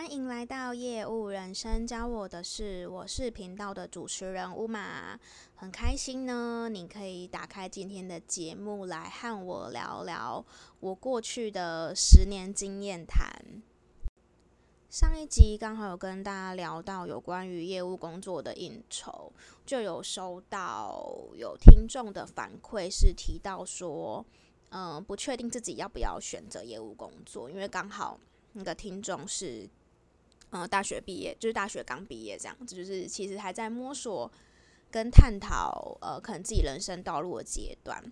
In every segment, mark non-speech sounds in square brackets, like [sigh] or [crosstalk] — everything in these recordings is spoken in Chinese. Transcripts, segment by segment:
欢迎来到业务人生，教我的事，我是频道的主持人乌马，很开心呢，你可以打开今天的节目来和我聊聊我过去的十年经验谈。上一集刚好有跟大家聊到有关于业务工作的应酬，就有收到有听众的反馈，是提到说，嗯、不确定自己要不要选择业务工作，因为刚好那个听众是，呃，大学毕业，就是大学刚毕业这样子，就是其实还在摸索跟探讨，呃，可能自己人生道路的阶段。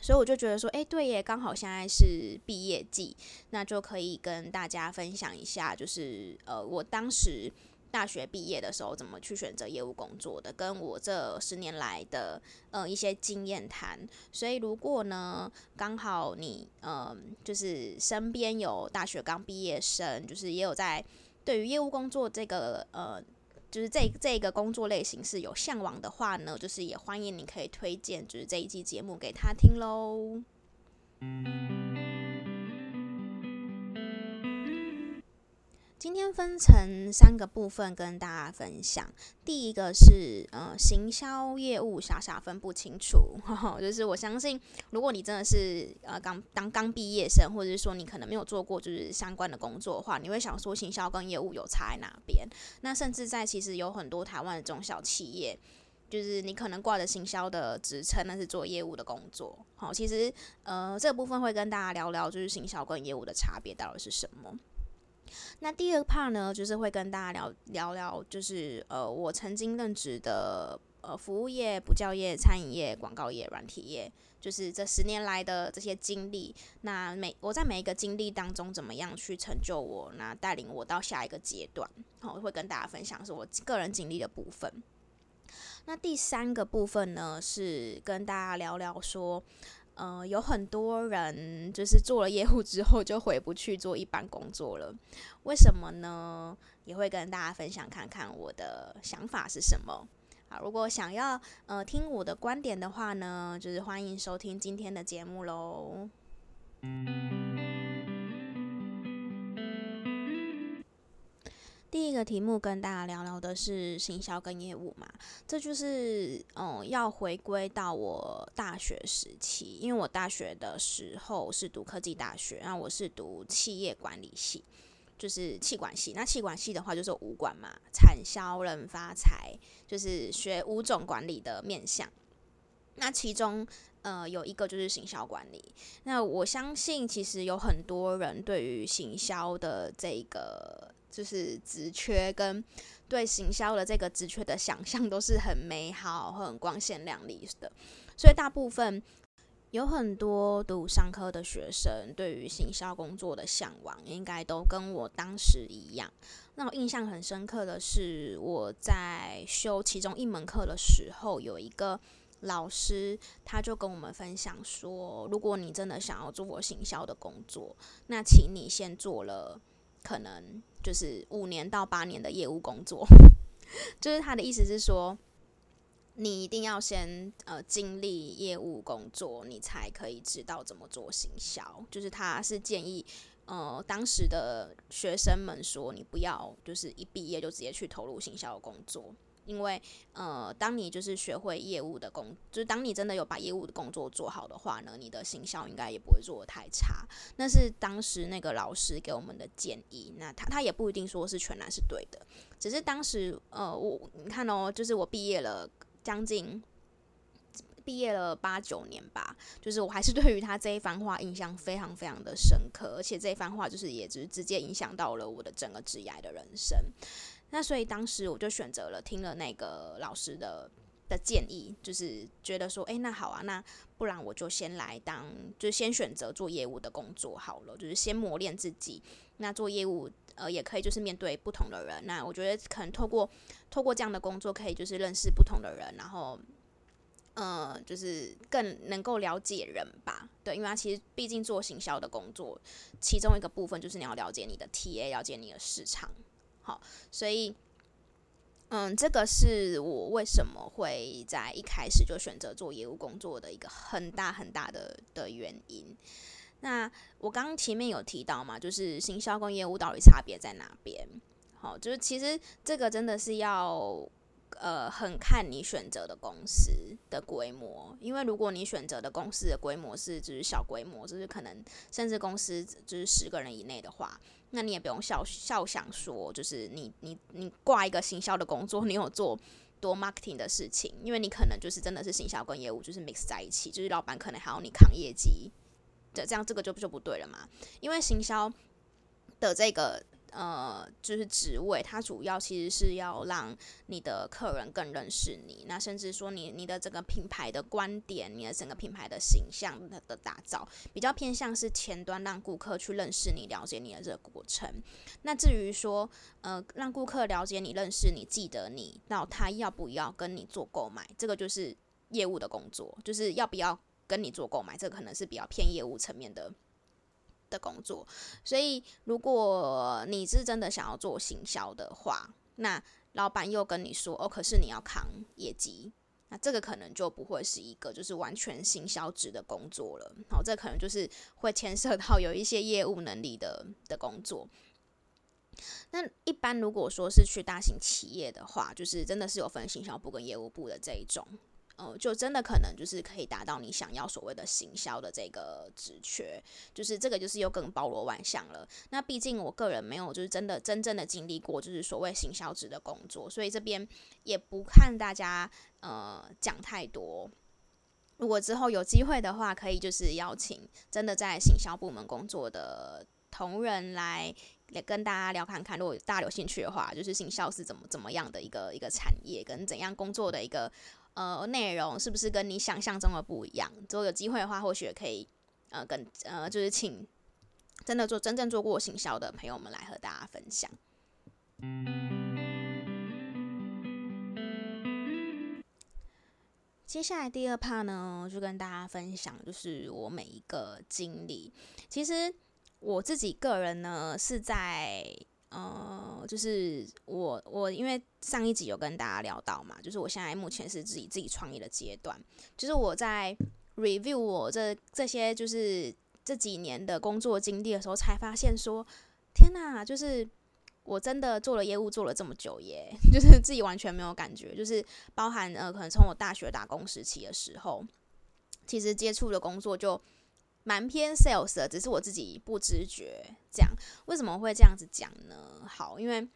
所以我就觉得说，哎，对耶，刚好现在是毕业季，那就可以跟大家分享一下，就是呃，我当时大学毕业的时候怎么去选择业务工作的，跟我这十年来的呃一些经验谈。所以如果呢，刚好你呃就是身边有大学刚毕业生，就是也有在对于业务工作这个呃。就是这这个工作类型是有向往的话呢，就是也欢迎你可以推荐，就是这一期节目给他听喽。今天分成三个部分跟大家分享。第一个是呃，行销业务傻傻分不清楚，呵呵，就是我相信，如果你真的是呃刚当刚毕业生，或者是说你可能没有做过就是相关的工作的话，你会想说行销跟业务有差在哪边？那甚至在其实有很多台湾的中小企业，就是你可能挂着行销的职称，那是做业务的工作。好，其实呃这个部分会跟大家聊聊，就是行销跟业务的差别到底是什么。那第二 part 呢，就是会跟大家聊聊聊，就是呃，我曾经任职的呃服务业、补教业、餐饮业、广告业、软体业，就是这十年来的这些经历。那每我在每一个经历当中，怎么样去成就我，那带领我到下一个阶段，好，会跟大家分享是我个人经历的部分。那第三个部分呢，是跟大家聊聊说。呃，有很多人就是做了业务之后就回不去做一般工作了，为什么呢？也会跟大家分享看看我的想法是什么。好，如果想要呃听我的观点的话呢，就是欢迎收听今天的节目喽。第一个题目跟大家聊聊的是行销跟业务嘛，这就是嗯要回归到我大学时期，因为我大学的时候是读科技大学，然后我是读企业管理系，就是企管系。那企管系的话就是五管嘛，产销人发财，就是学五种管理的面向。那其中呃有一个就是行销管理。那我相信其实有很多人对于行销的这个。就是职缺跟对行销的这个职缺的想象都是很美好、很光鲜亮丽的，所以大部分有很多读商科的学生对于行销工作的向往，应该都跟我当时一样。那我印象很深刻的是，我在修其中一门课的时候，有一个老师他就跟我们分享说，如果你真的想要做我行销的工作，那请你先做了。可能就是五年到八年的业务工作，[laughs] 就是他的意思是说，你一定要先呃经历业务工作，你才可以知道怎么做行销。就是他是建议呃当时的学生们说，你不要就是一毕业就直接去投入行销的工作。因为，呃，当你就是学会业务的工，就是当你真的有把业务的工作做好的话呢，你的行销应该也不会做得太差。那是当时那个老师给我们的建议。那他他也不一定说是全然是对的，只是当时，呃，我你看哦，就是我毕业了将近毕业了八九年吧，就是我还是对于他这一番话印象非常非常的深刻，而且这一番话就是也就是直接影响到了我的整个职业的人生。那所以当时我就选择了听了那个老师的的建议，就是觉得说，哎，那好啊，那不然我就先来当，就先选择做业务的工作好了，就是先磨练自己。那做业务，呃，也可以就是面对不同的人。那我觉得可能透过透过这样的工作，可以就是认识不同的人，然后，呃，就是更能够了解人吧。对，因为他其实毕竟做行销的工作，其中一个部分就是你要了解你的 TA，了解你的市场。好，所以，嗯，这个是我为什么会在一开始就选择做业务工作的一个很大很大的的原因。那我刚刚前面有提到嘛，就是行销跟业务到底差别在哪边？好，就是其实这个真的是要。呃，很看你选择的公司的规模，因为如果你选择的公司的规模是就是小规模，就是可能甚至公司就是十个人以内的话，那你也不用笑笑想说，就是你你你挂一个行销的工作，你有做多 marketing 的事情，因为你可能就是真的是行销跟业务就是 mix 在一起，就是老板可能还要你扛业绩，这，这样这个就就不对了嘛，因为行销的这个。呃，就是职位，它主要其实是要让你的客人更认识你，那甚至说你你的这个品牌的观点，你的整个品牌的形象的的打造，比较偏向是前端让顾客去认识你、了解你的这个过程。那至于说，呃，让顾客了解你、认识你、记得你，那他要不要跟你做购买，这个就是业务的工作，就是要不要跟你做购买，这个可能是比较偏业务层面的。的工作，所以如果你是真的想要做行销的话，那老板又跟你说哦，可是你要扛业绩，那这个可能就不会是一个就是完全行销职的工作了。好，这可能就是会牵涉到有一些业务能力的的工作。那一般如果说是去大型企业的话，就是真的是有分行销部跟业务部的这一种。呃，就真的可能就是可以达到你想要所谓的行销的这个职缺，就是这个就是又更包罗万象了。那毕竟我个人没有就是真的真正的经历过就是所谓行销职的工作，所以这边也不看大家呃讲太多。如果之后有机会的话，可以就是邀请真的在行销部门工作的同仁来来跟大家聊看看。如果大家有兴趣的话，就是行销是怎么怎么样的一个一个产业，跟怎样工作的一个。呃，内容是不是跟你想象中的不一样？如果有机会的话，或许可以呃，跟呃，就是请真的做真正做过行销的朋友们来和大家分享。接下来第二 part 呢，就跟大家分享，就是我每一个经历。其实我自己个人呢，是在。呃，就是我我因为上一集有跟大家聊到嘛，就是我现在目前是自己自己创业的阶段，就是我在 review 我这这些就是这几年的工作经历的时候，才发现说，天哪，就是我真的做了业务做了这么久耶，[laughs] 就是自己完全没有感觉，就是包含呃，可能从我大学打工时期的时候，其实接触的工作就。蛮偏 sales 的，只是我自己不知觉。这样为什么会这样子讲呢？好，因为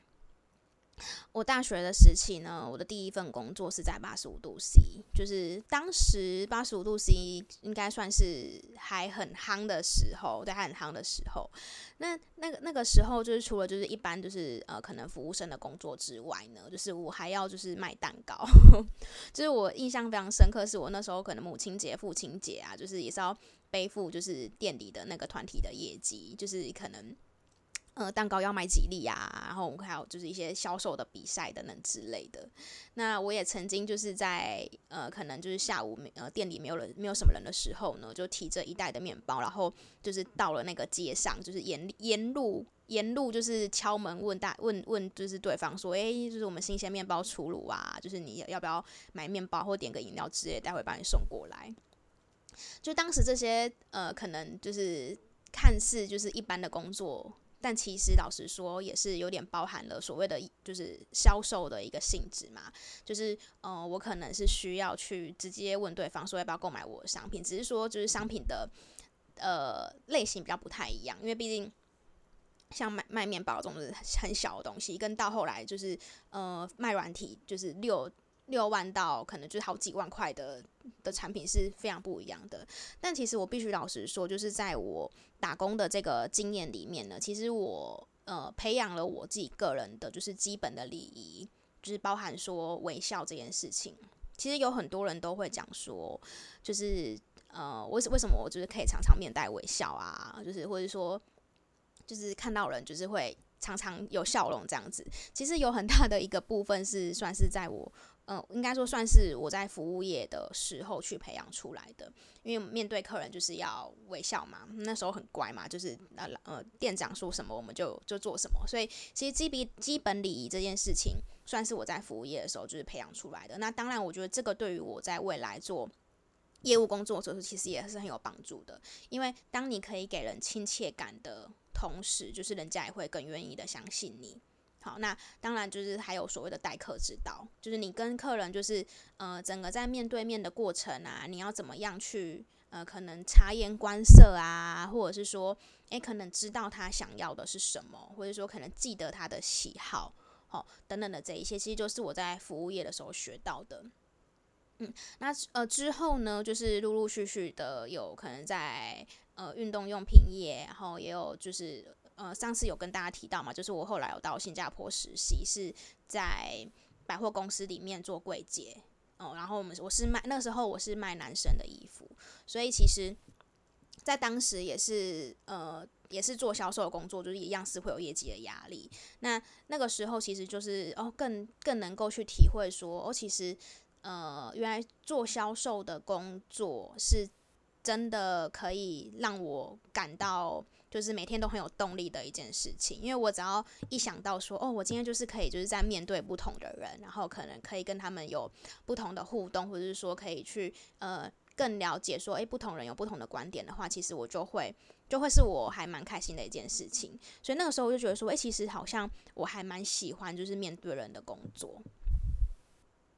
我大学的时期呢，我的第一份工作是在八十五度 C，就是当时八十五度 C 应该算是还很夯的时候，对，还很夯的时候。那那个那个时候，就是除了就是一般就是呃可能服务生的工作之外呢，就是我还要就是卖蛋糕。[laughs] 就是我印象非常深刻，是我那时候可能母亲节、父亲节啊，就是也是要。背负就是店里的那个团体的业绩，就是可能呃蛋糕要卖几粒啊，然后还有就是一些销售的比赛等等之类的。那我也曾经就是在呃可能就是下午呃店里没有人没有什么人的时候呢，就提着一袋的面包，然后就是到了那个街上，就是沿沿路沿路就是敲门问大问问就是对方说，诶，就是我们新鲜面包出炉啊，就是你要不要买面包或点个饮料之类，待会帮你送过来。就当时这些呃，可能就是看似就是一般的工作，但其实老实说也是有点包含了所谓的就是销售的一个性质嘛。就是呃，我可能是需要去直接问对方说要不要购买我的商品，只是说就是商品的呃类型比较不太一样，因为毕竟像卖卖面包这种很小的东西，跟到后来就是呃卖软体就是六。六万到可能就是好几万块的的产品是非常不一样的，但其实我必须老实说，就是在我打工的这个经验里面呢，其实我呃培养了我自己个人的就是基本的礼仪，就是包含说微笑这件事情。其实有很多人都会讲说，就是呃为为什么我就是可以常常面带微笑啊，就是或者说就是看到人就是会常常有笑容这样子。其实有很大的一个部分是算是在我。嗯，应该说算是我在服务业的时候去培养出来的，因为面对客人就是要微笑嘛，那时候很乖嘛，就是呃呃店长说什么我们就就做什么，所以其实基比基本礼仪这件事情算是我在服务业的时候就是培养出来的。那当然，我觉得这个对于我在未来做业务工作者其实也是很有帮助的，因为当你可以给人亲切感的同时，就是人家也会更愿意的相信你。好，那当然就是还有所谓的待客之道，就是你跟客人就是呃整个在面对面的过程啊，你要怎么样去呃可能察言观色啊，或者是说诶可能知道他想要的是什么，或者说可能记得他的喜好，好、哦、等等的这一些，其实就是我在服务业的时候学到的。嗯，那呃之后呢，就是陆陆续续的有可能在呃运动用品业，然后也有就是呃上次有跟大家提到嘛，就是我后来有到新加坡实习，是在百货公司里面做柜姐哦，然后我们我是卖那时候我是卖男生的衣服，所以其实，在当时也是呃也是做销售的工作，就是一样是会有业绩的压力。那那个时候其实就是哦更更能够去体会说，哦其实。呃，原来做销售的工作是真的可以让我感到就是每天都很有动力的一件事情，因为我只要一想到说，哦，我今天就是可以就是在面对不同的人，然后可能可以跟他们有不同的互动，或者是说可以去呃更了解说，诶，不同人有不同的观点的话，其实我就会就会是我还蛮开心的一件事情。所以那个时候我就觉得说，诶，其实好像我还蛮喜欢就是面对人的工作。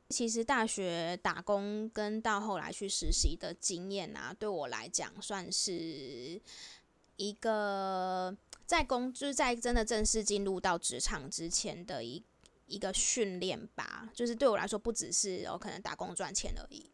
其实大学打工跟到后来去实习的经验啊，对我来讲算是一个在工，就是在真的正式进入到职场之前的一一个训练吧。就是对我来说，不只是有可能打工赚钱而已。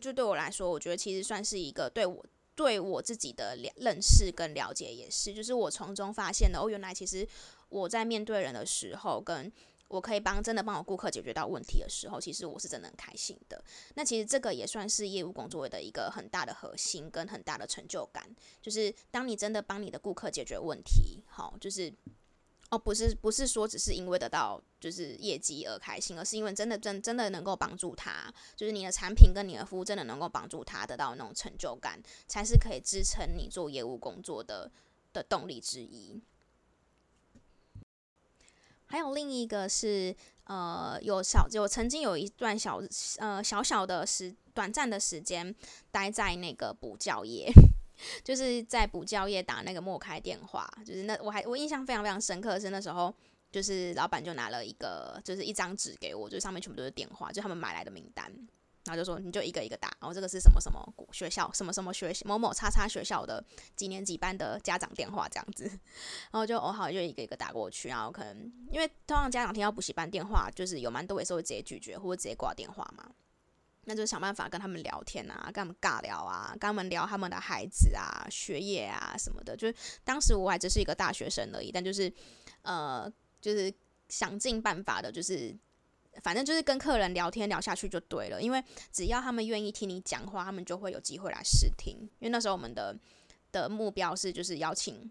就对我来说，我觉得其实算是一个对我对我自己的认识跟了解也是。就是我从中发现的，哦，原来其实我在面对人的时候跟我可以帮真的帮我顾客解决到问题的时候，其实我是真的很开心的。那其实这个也算是业务工作的一个很大的核心跟很大的成就感，就是当你真的帮你的顾客解决问题，好，就是哦，不是不是说只是因为得到就是业绩而开心，而是因为真的真真的能够帮助他，就是你的产品跟你的服务真的能够帮助他得到那种成就感，才是可以支撑你做业务工作的的动力之一。还有另一个是，呃，有小有曾经有一段小呃小小的时短暂的时间待在那个补教业，[laughs] 就是在补教业打那个莫开电话，就是那我还我印象非常非常深刻的是那时候，就是老板就拿了一个就是一张纸给我，就上面全部都是电话，就他们买来的名单。然后就说你就一个一个打，然后这个是什么什么学校，什么什么学某某叉叉学校的几年几班的家长电话这样子，[laughs] 然后就哦好就一个一个打过去，然后可能因为通常家长听到补习班电话，就是有蛮多也是会直接拒绝或者直接挂电话嘛，那就想办法跟他们聊天啊，跟他们尬聊啊，跟他们聊他们的孩子啊、学业啊什么的。就是当时我还只是一个大学生而已，但就是呃就是想尽办法的，就是。反正就是跟客人聊天聊下去就对了，因为只要他们愿意听你讲话，他们就会有机会来试听。因为那时候我们的的目标是就是邀请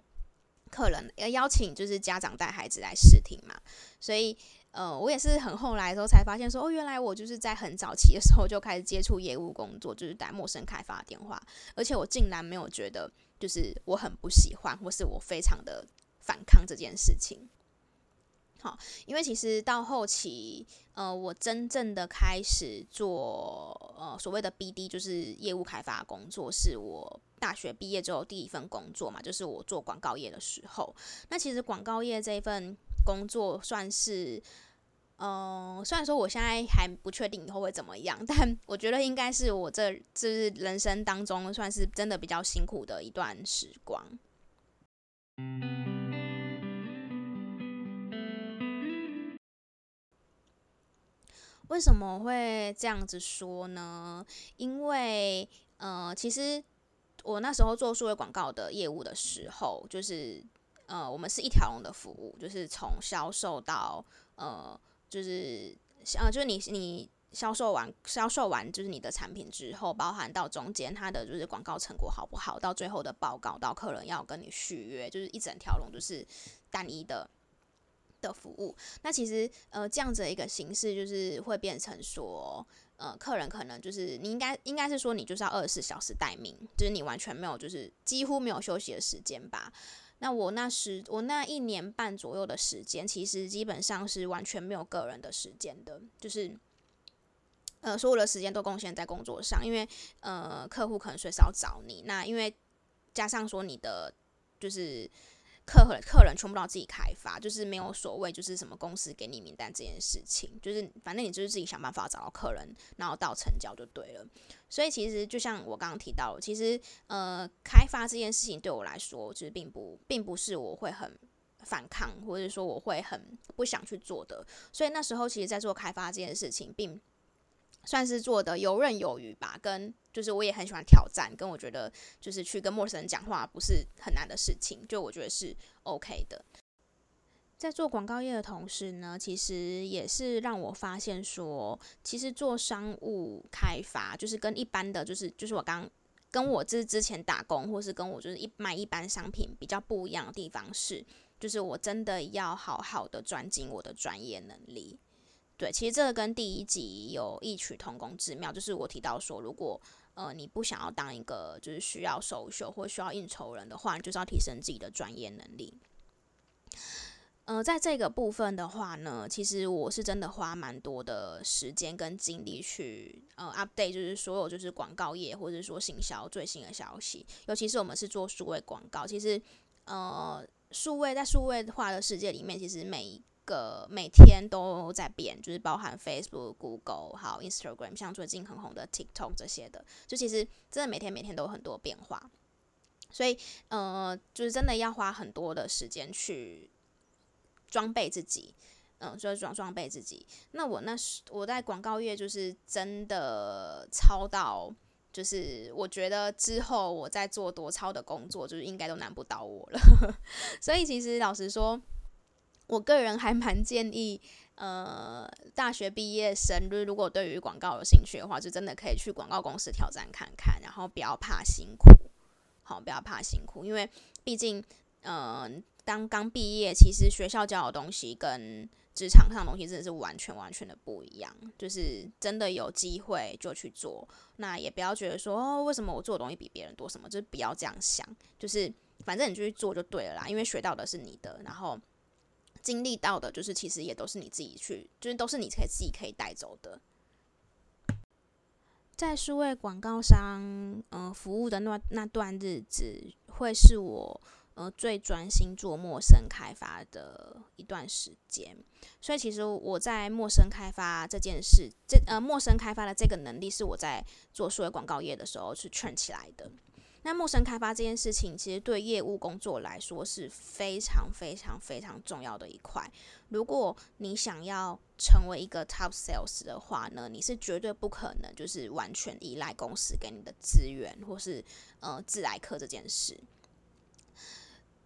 客人，要邀请就是家长带孩子来试听嘛。所以呃，我也是很后来的时候才发现说，哦，原来我就是在很早期的时候就开始接触业务工作，就是打陌生开发电话，而且我竟然没有觉得就是我很不喜欢，或是我非常的反抗这件事情。好，因为其实到后期，呃，我真正的开始做呃所谓的 BD，就是业务开发工作，是我大学毕业之后第一份工作嘛，就是我做广告业的时候。那其实广告业这一份工作算是，嗯、呃，虽然说我现在还不确定以后会怎么样，[laughs] 但我觉得应该是我这这是人生当中算是真的比较辛苦的一段时光。为什么会这样子说呢？因为，呃，其实我那时候做数位广告的业务的时候，就是，呃，我们是一条龙的服务，就是从销售到，呃，就是，呃，就是你你销售完销售完就是你的产品之后，包含到中间它的就是广告成果好不好，到最后的报告，到客人要跟你续约，就是一整条龙就是单一的。的服务，那其实呃这样子的一个形式就是会变成说，呃客人可能就是你应该应该是说你就是要二十四小时待命，就是你完全没有就是几乎没有休息的时间吧。那我那时我那一年半左右的时间，其实基本上是完全没有个人的时间的，就是呃，所有的时间都贡献在工作上，因为呃，客户可能随时要找你，那因为加上说你的就是。客客客人全部都要自己开发，就是没有所谓就是什么公司给你名单这件事情，就是反正你就是自己想办法找到客人，然后到成交就对了。所以其实就像我刚刚提到，其实呃开发这件事情对我来说，其实并不并不是我会很反抗，或者说我会很不想去做的。所以那时候其实在做开发这件事情，并算是做的游刃有余吧，跟就是我也很喜欢挑战，跟我觉得就是去跟陌生人讲话不是很难的事情，就我觉得是 OK 的。在做广告业的同时呢，其实也是让我发现说，其实做商务开发就是跟一般的就是就是我刚跟我之之前打工或是跟我就是一卖一般商品比较不一样的地方是，就是我真的要好好的专精我的专业能力。对，其实这个跟第一集有异曲同工之妙，就是我提到说，如果呃你不想要当一个就是需要 social 或需要应酬人的话，你就是要提升自己的专业能力。呃，在这个部分的话呢，其实我是真的花蛮多的时间跟精力去呃 update，就是所有就是广告业或者说行销最新的消息，尤其是我们是做数位广告，其实呃数位在数位化的世界里面，其实每一个每天都在变，就是包含 Facebook、Google 还有 Instagram，像最近很红的 TikTok 这些的，就其实真的每天每天都有很多变化，所以呃，就是真的要花很多的时间去装备自己，嗯、呃，就是装装备自己。那我那时我在广告业就是真的超到，就是我觉得之后我在做多超的工作，就是应该都难不倒我了。[laughs] 所以其实老实说。我个人还蛮建议，呃，大学毕业生，就是如果对于广告有兴趣的话，就真的可以去广告公司挑战看看，然后不要怕辛苦，好，不要怕辛苦，因为毕竟，呃，当刚毕业，其实学校教的东西跟职场上的东西真的是完全完全的不一样，就是真的有机会就去做，那也不要觉得说，哦，为什么我做的东西比别人多什么，就是不要这样想，就是反正你就去做就对了啦，因为学到的是你的，然后。经历到的，就是其实也都是你自己去，就是都是你可以自己可以带走的。在数位广告商，嗯、服务的那那段日子，会是我呃最专心做陌生开发的一段时间。所以，其实我在陌生开发这件事，这呃陌生开发的这个能力，是我在做数位广告业的时候去圈起来的。那陌生开发这件事情，其实对业务工作来说是非常非常非常重要的一块。如果你想要成为一个 top sales 的话呢，你是绝对不可能就是完全依赖公司给你的资源，或是呃自来客这件事。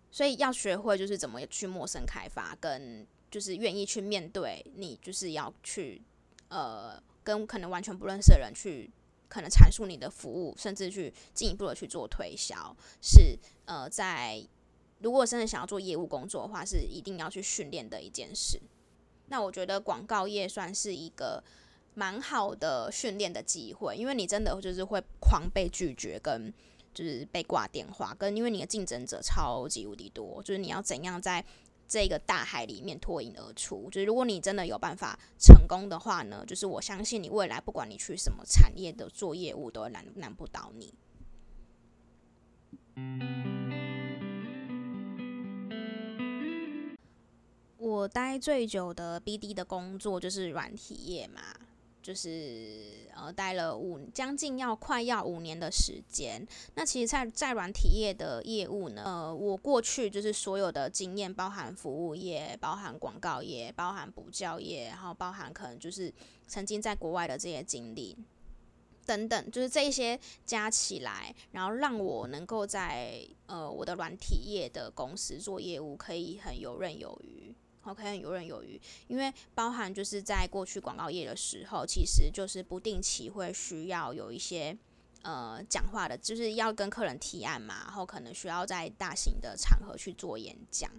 所以要学会就是怎么去陌生开发，跟就是愿意去面对你就是要去呃跟可能完全不认识的人去。可能阐述你的服务，甚至去进一步的去做推销，是呃，在如果真的想要做业务工作的话，是一定要去训练的一件事。那我觉得广告业算是一个蛮好的训练的机会，因为你真的就是会狂被拒绝，跟就是被挂电话，跟因为你的竞争者超级无敌多，就是你要怎样在。这个大海里面脱颖而出，就是如果你真的有办法成功的话呢，就是我相信你未来不管你去什么产业的做业务，都难难不倒你。我待最久的 BD 的工作就是软体业嘛。就是呃，待了五将近要快要五年的时间。那其实在，在软体业的业务呢，呃，我过去就是所有的经验，包含服务业，包含广告业，包含补教业，然后包含可能就是曾经在国外的这些经历等等，就是这一些加起来，然后让我能够在呃我的软体业的公司做业务，可以很游刃有余。OK，很游刃有余，因为包含就是在过去广告业的时候，其实就是不定期会需要有一些呃讲话的，就是要跟客人提案嘛，然后可能需要在大型的场合去做演讲。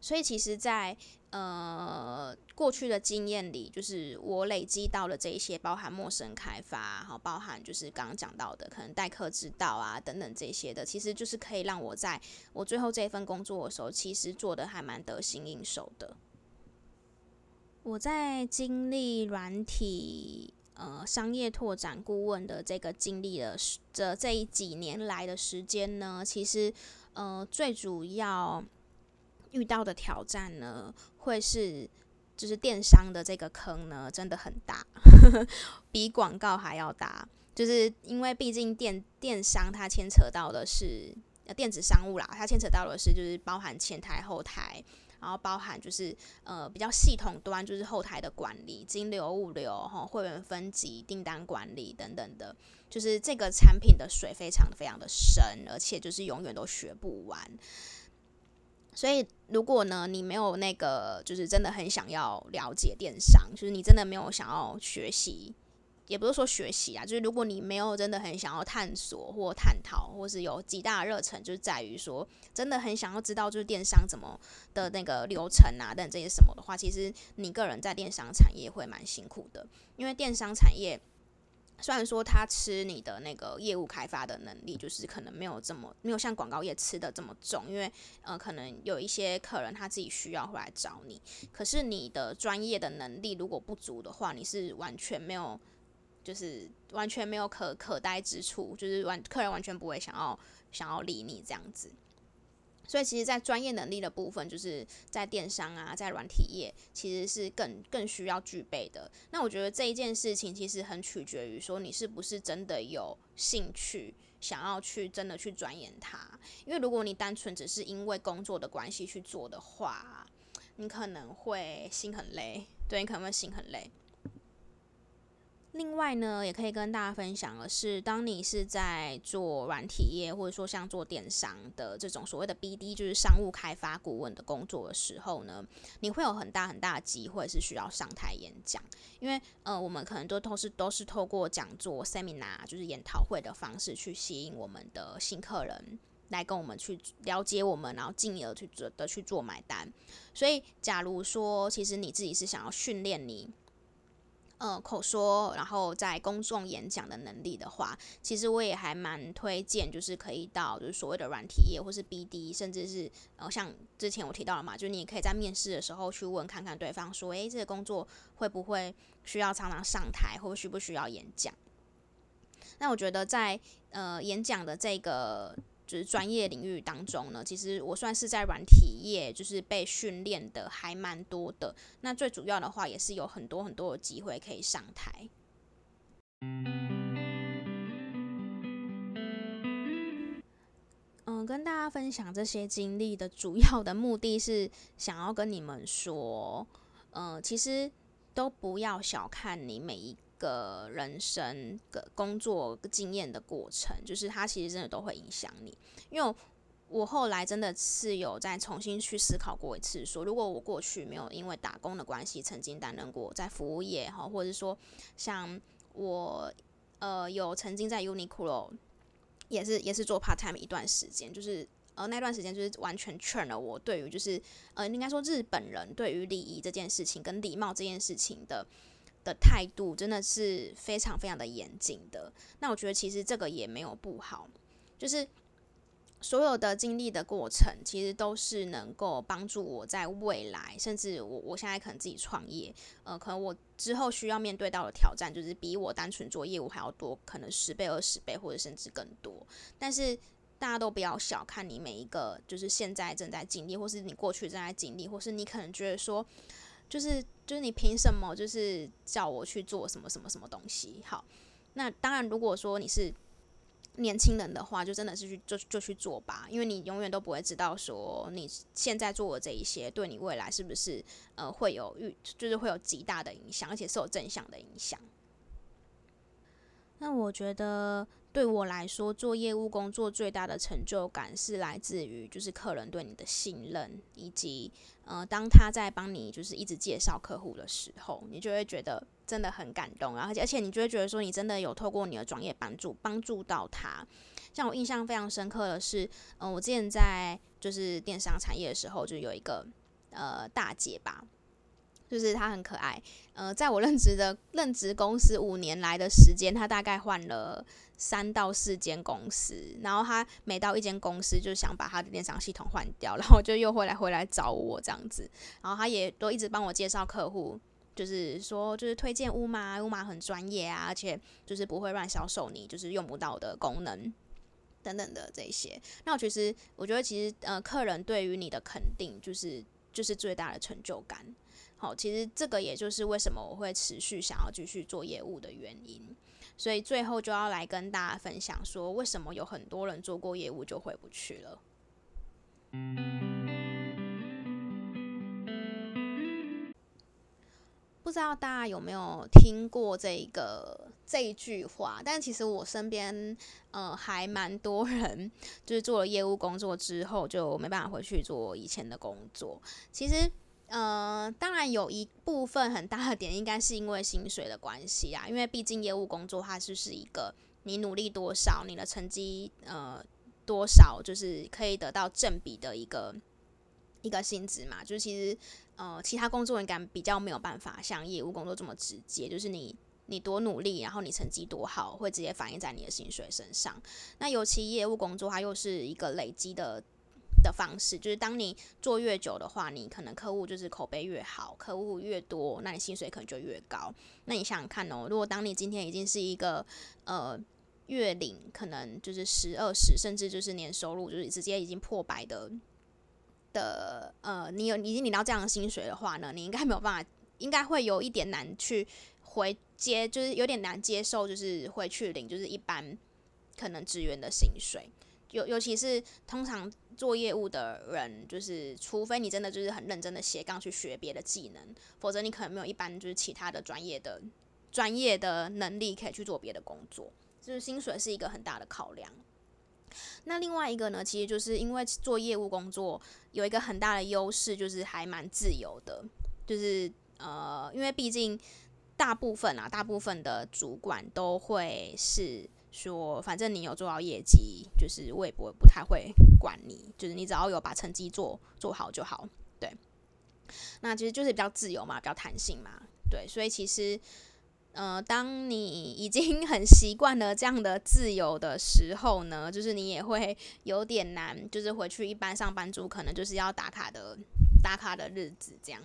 所以其实，在呃过去的经验里，就是我累积到了这一些，包含陌生开发，然后包含就是刚刚讲到的，可能待客之道啊等等这些的，其实就是可以让我在我最后这一份工作的时候，其实做得还蛮得心应手的。我在经历软体呃商业拓展顾问的这个经历的这这一几年来的时间呢，其实呃最主要遇到的挑战呢，会是就是电商的这个坑呢，真的很大，[laughs] 比广告还要大，就是因为毕竟电电商它牵扯到的是电子商务啦，它牵扯到的是就是包含前台后台。然后包含就是呃比较系统端，就是后台的管理、金流、物流、哈会员分级、订单管理等等的，就是这个产品的水非常非常的深，而且就是永远都学不完。所以如果呢你没有那个就是真的很想要了解电商，就是你真的没有想要学习。也不是说学习啊，就是如果你没有真的很想要探索或探讨，或是有极大的热忱，就是在于说真的很想要知道就是电商怎么的那个流程啊等这些什么的话，其实你个人在电商产业会蛮辛苦的，因为电商产业虽然说他吃你的那个业务开发的能力，就是可能没有这么没有像广告业吃的这么重，因为呃可能有一些客人他自己需要会来找你，可是你的专业的能力如果不足的话，你是完全没有。就是完全没有可可待之处，就是完客人完全不会想要想要理你这样子。所以其实，在专业能力的部分，就是在电商啊，在软体业，其实是更更需要具备的。那我觉得这一件事情其实很取决于说你是不是真的有兴趣想要去真的去钻研它。因为如果你单纯只是因为工作的关系去做的话，你可能会心很累，对，你可能会心很累。另外呢，也可以跟大家分享的是，当你是在做软体业，或者说像做电商的这种所谓的 BD，就是商务开发顾问的工作的时候呢，你会有很大很大的机会是需要上台演讲，因为呃，我们可能都都是都是透过讲座、seminar，就是研讨会的方式去吸引我们的新客人来跟我们去了解我们，然后进而去做的去做买单。所以，假如说其实你自己是想要训练你。呃，口说，然后在公众演讲的能力的话，其实我也还蛮推荐，就是可以到就是所谓的软体业，或是 BD，甚至是呃，像之前我提到了嘛，就是你可以在面试的时候去问看看对方说，诶，这个工作会不会需要常常上台，或需不需要演讲？那我觉得在呃演讲的这个。就是专业领域当中呢，其实我算是在软体业，就是被训练的还蛮多的。那最主要的话，也是有很多很多的机会可以上台。嗯，跟大家分享这些经历的主要的目的是想要跟你们说，嗯，其实都不要小看你每一。个人生的工作经验的过程，就是它其实真的都会影响你。因为我后来真的是有再重新去思考过一次，说如果我过去没有因为打工的关系，曾经担任过在服务业哈，或者说像我呃有曾经在 Uniqlo 也是也是做 part time 一段时间，就是呃那段时间就是完全劝了我对于就是呃应该说日本人对于礼仪这件事情跟礼貌这件事情的。的态度真的是非常非常的严谨的。那我觉得其实这个也没有不好，就是所有的经历的过程，其实都是能够帮助我在未来，甚至我我现在可能自己创业，呃，可能我之后需要面对到的挑战，就是比我单纯做业务还要多，可能十倍、二十倍，或者甚至更多。但是大家都不要小看你每一个，就是现在正在经历，或是你过去正在经历，或是你可能觉得说。就是就是你凭什么就是叫我去做什么什么什么东西？好，那当然，如果说你是年轻人的话，就真的是去就就去做吧，因为你永远都不会知道说你现在做的这一些对你未来是不是呃会有预就是会有极大的影响，而且是有正向的影响。那我觉得。对我来说，做业务工作最大的成就感是来自于就是客人对你的信任，以及呃，当他在帮你就是一直介绍客户的时候，你就会觉得真的很感动，然后而且你就会觉得说你真的有透过你的专业帮助帮助到他。像我印象非常深刻的是，嗯、我之前在就是电商产业的时候，就有一个呃大姐吧。就是他很可爱，呃，在我任职的任职公司五年来的时间，他大概换了三到四间公司，然后他每到一间公司就想把他的电商系统换掉，然后就又会来回来找我这样子，然后他也都一直帮我介绍客户，就是说就是推荐乌马，乌马很专业啊，而且就是不会乱销售你就是用不到的功能等等的这些。那我其实我觉得其实呃，客人对于你的肯定就是就是最大的成就感。其实这个也就是为什么我会持续想要继续做业务的原因。所以最后就要来跟大家分享说，为什么有很多人做过业务就回不去了。不知道大家有没有听过这个这一句话？但其实我身边呃还蛮多人，就是做了业务工作之后就没办法回去做以前的工作。其实。呃，当然有一部分很大的点，应该是因为薪水的关系啊，因为毕竟业务工作它就是一个你努力多少，你的成绩呃多少，就是可以得到正比的一个一个薪资嘛。就是其实呃其他工作应该比较没有办法像业务工作这么直接，就是你你多努力，然后你成绩多好，会直接反映在你的薪水身上。那尤其业务工作，它又是一个累积的。的方式就是，当你做越久的话，你可能客户就是口碑越好，客户越多，那你薪水可能就越高。那你想想看哦，如果当你今天已经是一个呃月领可能就是十二十，甚至就是年收入就是直接已经破百的的呃，你有已经领到这样的薪水的话呢，你应该没有办法，应该会有一点难去回接，就是有点难接受，就是会去领就是一般可能职员的薪水。尤尤其是通常做业务的人，就是除非你真的就是很认真的斜杠去学别的技能，否则你可能没有一般就是其他的专业的专业的能力可以去做别的工作，就是薪水是一个很大的考量。那另外一个呢，其实就是因为做业务工作有一个很大的优势，就是还蛮自由的，就是呃，因为毕竟大部分啊，大部分的主管都会是。说，反正你有做到业绩，就是我也不会不太会管你，就是你只要有把成绩做做好就好。对，那其实就是比较自由嘛，比较弹性嘛。对，所以其实，呃，当你已经 [laughs] 很习惯了这样的自由的时候呢，就是你也会有点难，就是回去一般上班族可能就是要打卡的打卡的日子这样。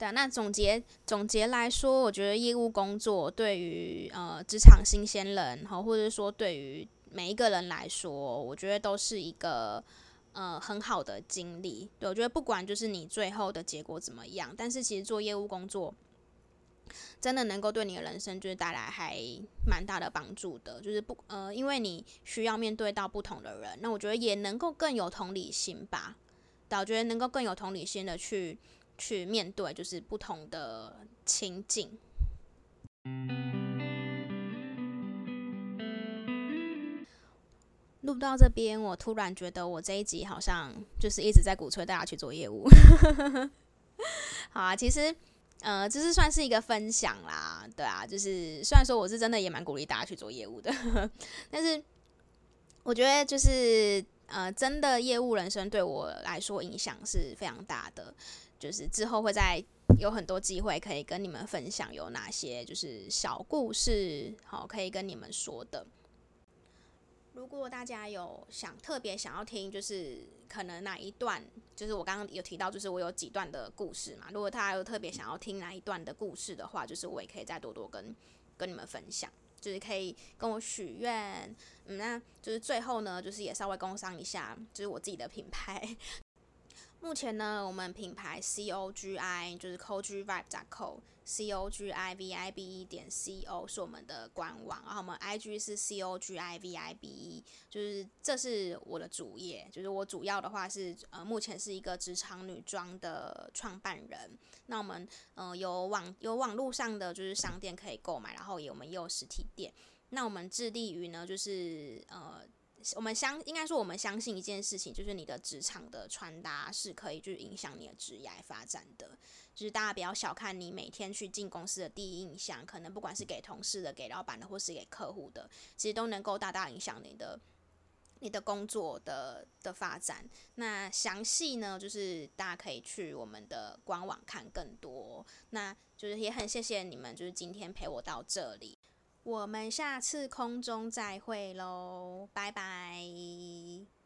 对，那总结总结来说，我觉得业务工作对于呃职场新鲜人哈，或者说对于每一个人来说，我觉得都是一个呃很好的经历。对，我觉得不管就是你最后的结果怎么样，但是其实做业务工作真的能够对你的人生就是带来还蛮大的帮助的。就是不呃，因为你需要面对到不同的人，那我觉得也能够更有同理心吧。对，我觉得能够更有同理心的去。去面对就是不同的情境。录到这边，我突然觉得我这一集好像就是一直在鼓吹大家去做业务。[laughs] 好啊，其实呃，这是算是一个分享啦，对啊，就是虽然说我是真的也蛮鼓励大家去做业务的，[laughs] 但是我觉得就是呃，真的业务人生对我来说影响是非常大的。就是之后会再有很多机会可以跟你们分享有哪些就是小故事，好，可以跟你们说的。如果大家有想特别想要听，就是可能哪一段，就是我刚刚有提到，就是我有几段的故事嘛。如果大家有特别想要听哪一段的故事的话，就是我也可以再多多跟跟你们分享，就是可以跟我许愿。嗯，那就是最后呢，就是也稍微工商一下，就是我自己的品牌。目前呢，我们品牌 C O G I 就是 cogivibe.co，C O G I V I B E 点 C O 是我们的官网，然后我们 I G 是 C O G I V I B E，就是这是我的主业，就是我主要的话是呃，目前是一个职场女装的创办人。那我们呃有网有网络上的就是商店可以购买，然后也我们也有实体店。那我们致力于呢，就是呃。我们相应该说，我们相信一件事情，就是你的职场的穿搭是可以去影响你的职业发展的。就是大家不要小看你每天去进公司的第一印象，可能不管是给同事的、给老板的，或是给客户的，其实都能够大大影响你的你的工作的的发展。那详细呢，就是大家可以去我们的官网看更多。那就是也很谢谢你们，就是今天陪我到这里。我们下次空中再会喽，拜拜。